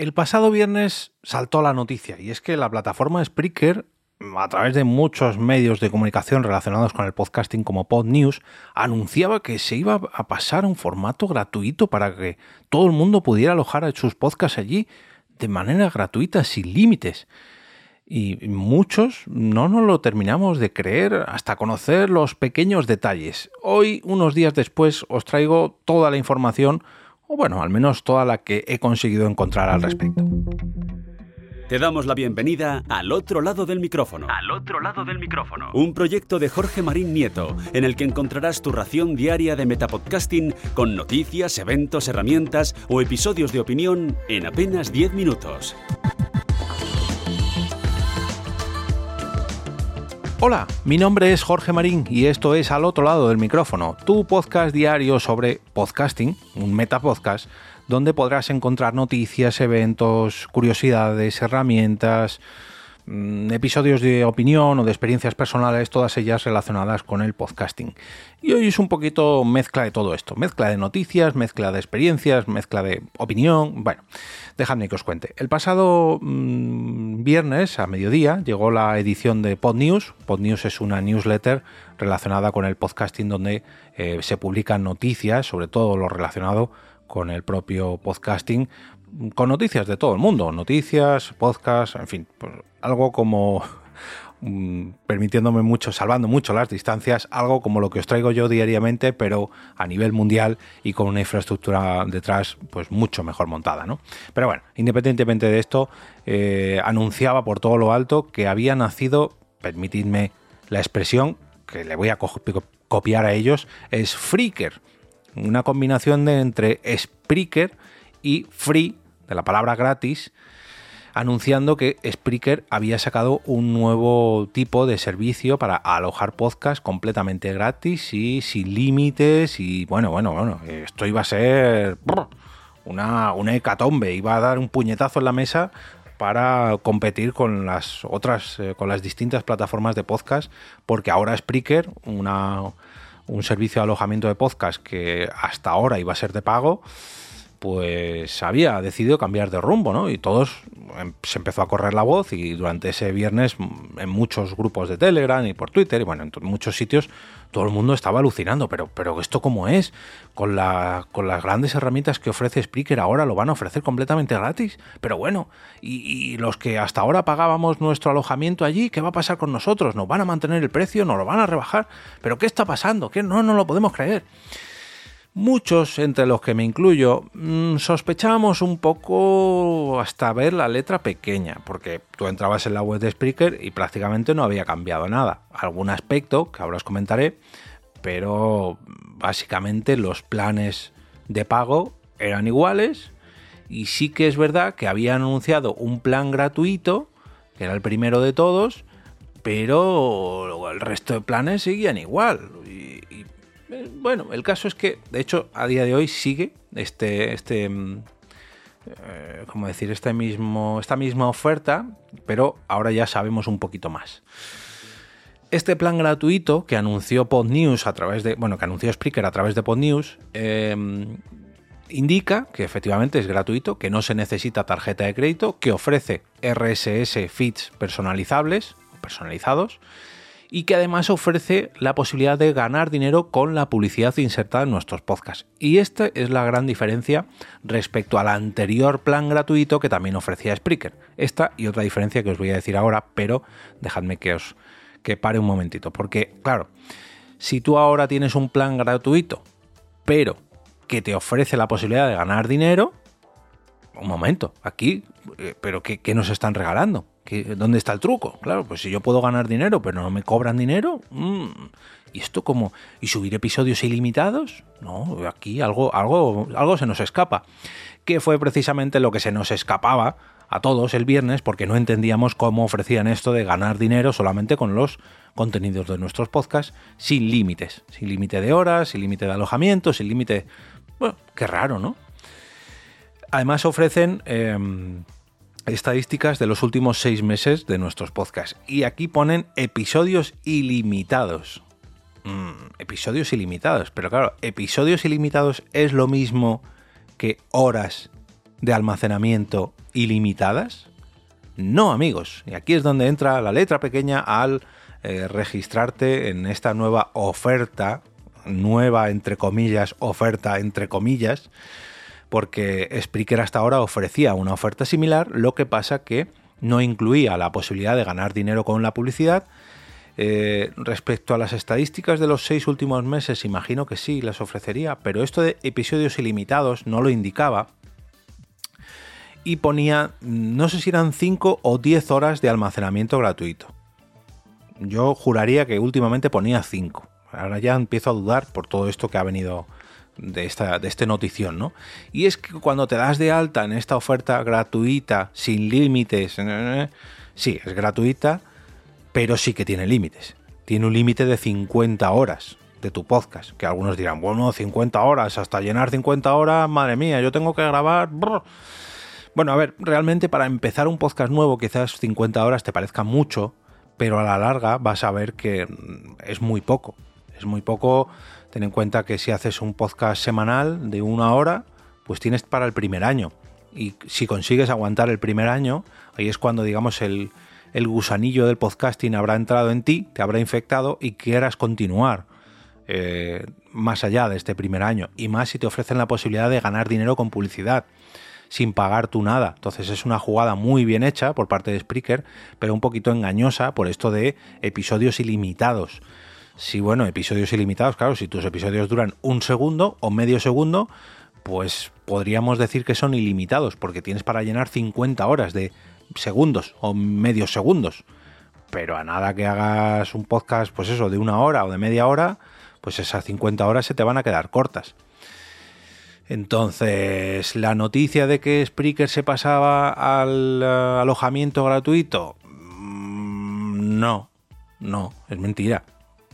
El pasado viernes saltó la noticia y es que la plataforma Spreaker, a través de muchos medios de comunicación relacionados con el podcasting como PodNews, anunciaba que se iba a pasar un formato gratuito para que todo el mundo pudiera alojar sus podcasts allí de manera gratuita, sin límites. Y muchos no nos lo terminamos de creer hasta conocer los pequeños detalles. Hoy, unos días después, os traigo toda la información o bueno, al menos toda la que he conseguido encontrar al respecto. Te damos la bienvenida al otro lado del micrófono. Al otro lado del micrófono. Un proyecto de Jorge Marín Nieto, en el que encontrarás tu ración diaria de metapodcasting con noticias, eventos, herramientas o episodios de opinión en apenas 10 minutos. Hola, mi nombre es Jorge Marín y esto es Al otro lado del micrófono, tu podcast diario sobre podcasting, un metapodcast, donde podrás encontrar noticias, eventos, curiosidades, herramientas, Mm, episodios de opinión o de experiencias personales, todas ellas relacionadas con el podcasting. Y hoy es un poquito mezcla de todo esto, mezcla de noticias, mezcla de experiencias, mezcla de opinión. Bueno, dejadme que os cuente. El pasado mm, viernes a mediodía llegó la edición de PodNews. PodNews es una newsletter relacionada con el podcasting donde eh, se publican noticias, sobre todo lo relacionado con el propio podcasting, con noticias de todo el mundo, noticias, podcasts, en fin, pues algo como mm, permitiéndome mucho, salvando mucho las distancias, algo como lo que os traigo yo diariamente, pero a nivel mundial y con una infraestructura detrás, pues mucho mejor montada, ¿no? Pero bueno, independientemente de esto, eh, anunciaba por todo lo alto que había nacido, permitidme la expresión que le voy a copiar a ellos, es Freaker, una combinación de entre Spreaker y Free de la palabra gratis, anunciando que Spreaker había sacado un nuevo tipo de servicio para alojar podcast completamente gratis y sin límites y bueno, bueno, bueno, esto iba a ser una, una hecatombe, iba a dar un puñetazo en la mesa para competir con las otras, eh, con las distintas plataformas de podcast, porque ahora Spreaker, una, un servicio de alojamiento de podcast que hasta ahora iba a ser de pago, pues había decidido cambiar de rumbo, ¿no? Y todos em, se empezó a correr la voz y durante ese viernes en muchos grupos de Telegram y por Twitter y bueno, en muchos sitios todo el mundo estaba alucinando, pero, pero esto cómo es, con, la, con las grandes herramientas que ofrece Spreaker ahora lo van a ofrecer completamente gratis, pero bueno, y, y los que hasta ahora pagábamos nuestro alojamiento allí, ¿qué va a pasar con nosotros? ¿Nos van a mantener el precio? ¿Nos lo van a rebajar? ¿Pero qué está pasando? ¿Qué? No, no lo podemos creer. Muchos, entre los que me incluyo, mm, sospechábamos un poco hasta ver la letra pequeña, porque tú entrabas en la web de Spreaker y prácticamente no había cambiado nada. Algún aspecto que ahora os comentaré, pero básicamente los planes de pago eran iguales y sí que es verdad que habían anunciado un plan gratuito, que era el primero de todos, pero el resto de planes seguían igual. Eh, bueno, el caso es que, de hecho, a día de hoy sigue este, este, mm, eh, ¿cómo decir? Este mismo, esta misma oferta, pero ahora ya sabemos un poquito más. Este plan gratuito que anunció PodNews a través de, bueno, que anunció Spreaker a través de PodNews, em, indica que efectivamente es gratuito, que no se necesita tarjeta de crédito, que ofrece RSS feeds personalizables, personalizados, y que además ofrece la posibilidad de ganar dinero con la publicidad insertada en nuestros podcasts. Y esta es la gran diferencia respecto al anterior plan gratuito que también ofrecía Spreaker. Esta y otra diferencia que os voy a decir ahora, pero dejadme que os que pare un momentito, porque claro, si tú ahora tienes un plan gratuito, pero que te ofrece la posibilidad de ganar dinero, un momento, aquí, eh, pero ¿qué, qué nos están regalando? ¿Dónde está el truco? Claro, pues si yo puedo ganar dinero, pero no me cobran dinero. Mm, ¿Y esto cómo? ¿Y subir episodios ilimitados? No, aquí algo, algo, algo se nos escapa. Que fue precisamente lo que se nos escapaba a todos el viernes porque no entendíamos cómo ofrecían esto de ganar dinero solamente con los contenidos de nuestros podcasts sin límites, sin límite de horas, sin límite de alojamiento, sin límite... Bueno, qué raro, ¿no? Además ofrecen... Em, estadísticas de los últimos seis meses de nuestros podcasts. Y aquí ponen episodios ilimitados. Mm, episodios ilimitados. Pero claro, episodios ilimitados es lo mismo que horas de almacenamiento ilimitadas? No, amigos. Y aquí es donde entra la letra pequeña al eh, registrarte en esta nueva oferta, nueva entre comillas, oferta entre comillas, porque Spreaker hasta ahora ofrecía una oferta similar, lo que pasa que no incluía la posibilidad de ganar dinero con la publicidad. Eh, respecto a las estadísticas de los seis últimos meses, imagino que sí, las ofrecería, pero esto de episodios ilimitados no lo indicaba. Y ponía, no sé si eran 5 o 10 horas de almacenamiento gratuito. Yo juraría que últimamente ponía 5. Ahora ya empiezo a dudar por todo esto que ha venido de, esta, de este notición, ¿no? Y es que cuando te das de alta en esta oferta gratuita, sin límites, eh, eh, sí, es gratuita, pero sí que tiene límites. Tiene un límite de 50 horas de tu podcast, que algunos dirán, bueno, 50 horas, hasta llenar 50 horas, madre mía, yo tengo que grabar... Bueno, a ver, realmente para empezar un podcast nuevo quizás 50 horas te parezca mucho, pero a la larga vas a ver que es muy poco. Es muy poco Ten en cuenta que si haces un podcast semanal de una hora, pues tienes para el primer año. Y si consigues aguantar el primer año, ahí es cuando, digamos, el, gusanillo del podcasting habrá entrado en ti, te habrá infectado y quieras continuar eh, más allá de este primer año. Y más si te ofrecen la posibilidad de ganar dinero con publicidad sin pagar tú nada. Entonces es una jugada muy bien hecha por parte de Spreaker, pero un poquito engañosa por esto de episodios ilimitados. Si, bueno, episodios ilimitados, claro, si tus episodios duran un segundo o medio segundo, pues podríamos decir que son ilimitados, porque tienes para llenar 50 horas de segundos o medios segundos. Pero a nada que hagas un podcast, pues eso, de una hora o de media hora, pues esas 50 horas se te van a quedar cortas. Entonces, la noticia de que Spreaker se pasaba al eh, alojamiento gratuito, mm, no, no, es mentira.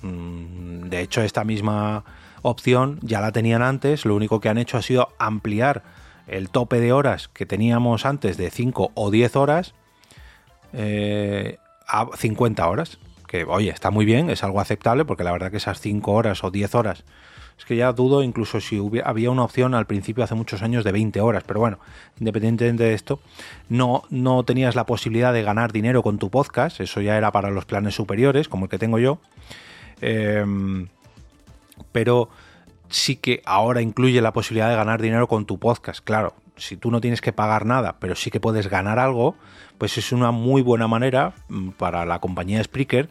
Mm, de hecho, esta misma opción ya la tenían antes, lo único que han hecho ha sido ampliar el tope de horas que teníamos antes de 5 o 10 horas eh, a 50 horas. Que, oye, está muy bien, es algo aceptable, porque la verdad que esas 5 horas o 10 horas, es que ya dudo incluso si había una opción al principio hace muchos años de 20 horas, pero bueno, independientemente de esto, no, no tenías la posibilidad de ganar dinero con tu podcast, eso ya era para los planes superiores, como el que tengo yo, Em, pero sí que ahora incluye la posibilidad de ganar dinero con tu podcast. Claro, si tú no tienes que pagar nada, pero sí que puedes ganar algo, pues es una muy buena manera mm, para la compañía Spreaker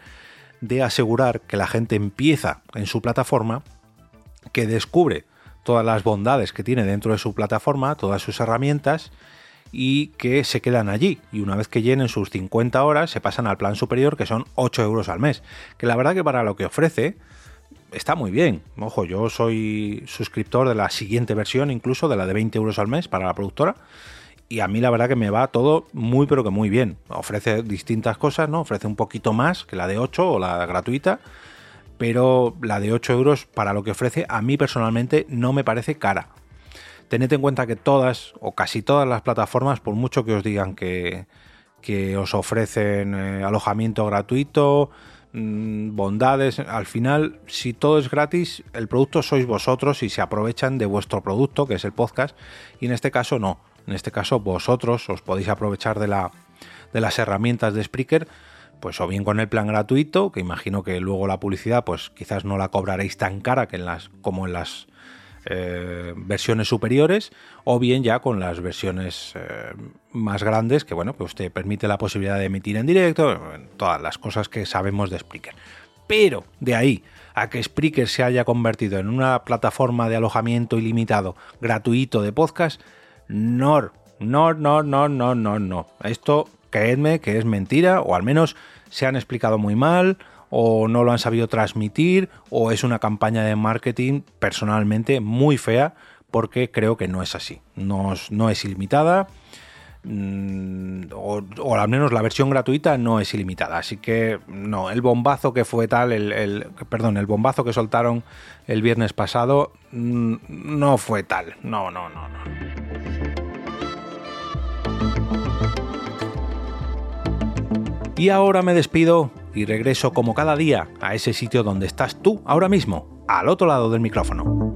de asegurar que la gente empieza en su plataforma, que descubre todas las bondades que tiene dentro de su plataforma, todas sus herramientas, y que se quedan allí. Y una vez que llenen sus 50 horas, se pasan al plan superior, que son 8 euros al mes. Que la verdad que para lo que ofrece, está muy bien. Ojo, yo soy suscriptor de la siguiente versión, incluso de la de 20 euros al mes para la productora. Y a mí la verdad que me va todo muy pero que muy bien. Ofrece distintas cosas, ¿no? Ofrece un poquito más que la de 8 o la gratuita. Pero la de 8 euros para lo que ofrece a mí personalmente no me parece cara. Tened en cuenta que todas o casi todas las plataformas, por mucho que os digan que, os ofrecen eh, alojamiento gratuito, mm, bondades, al final, si todo es gratis, el producto sois vosotros y se aprovechan de vuestro producto, que es el podcast, y en este caso no. En este caso, vosotros os podéis aprovechar de, la, de las herramientas de Spreaker, pues o bien con el plan gratuito, que imagino que luego la publicidad, pues quizás no la cobraréis tan cara que en las, como en las eh, versiones superiores o bien ya con las versiones eh, más grandes que bueno pues te permite la posibilidad de emitir en directo todas las cosas que sabemos de Spreaker. Pero de ahí a que Spreaker se haya convertido en una plataforma de alojamiento ilimitado gratuito de podcast no no no no no no no. Esto creedme que es mentira o al menos se han explicado muy mal o no lo han sabido transmitir o es una campaña de marketing personalmente muy fea porque creo que no es así, no, no es ilimitada mm, o, al menos la versión gratuita no es ilimitada. Así que no, el bombazo que fue tal, el, perdón, el bombazo que soltaron el viernes pasado mm, no fue tal. No, no, no, no. Y ahora me despido y regreso como cada día a ese sitio donde estás tú ahora mismo, al otro lado del micrófono.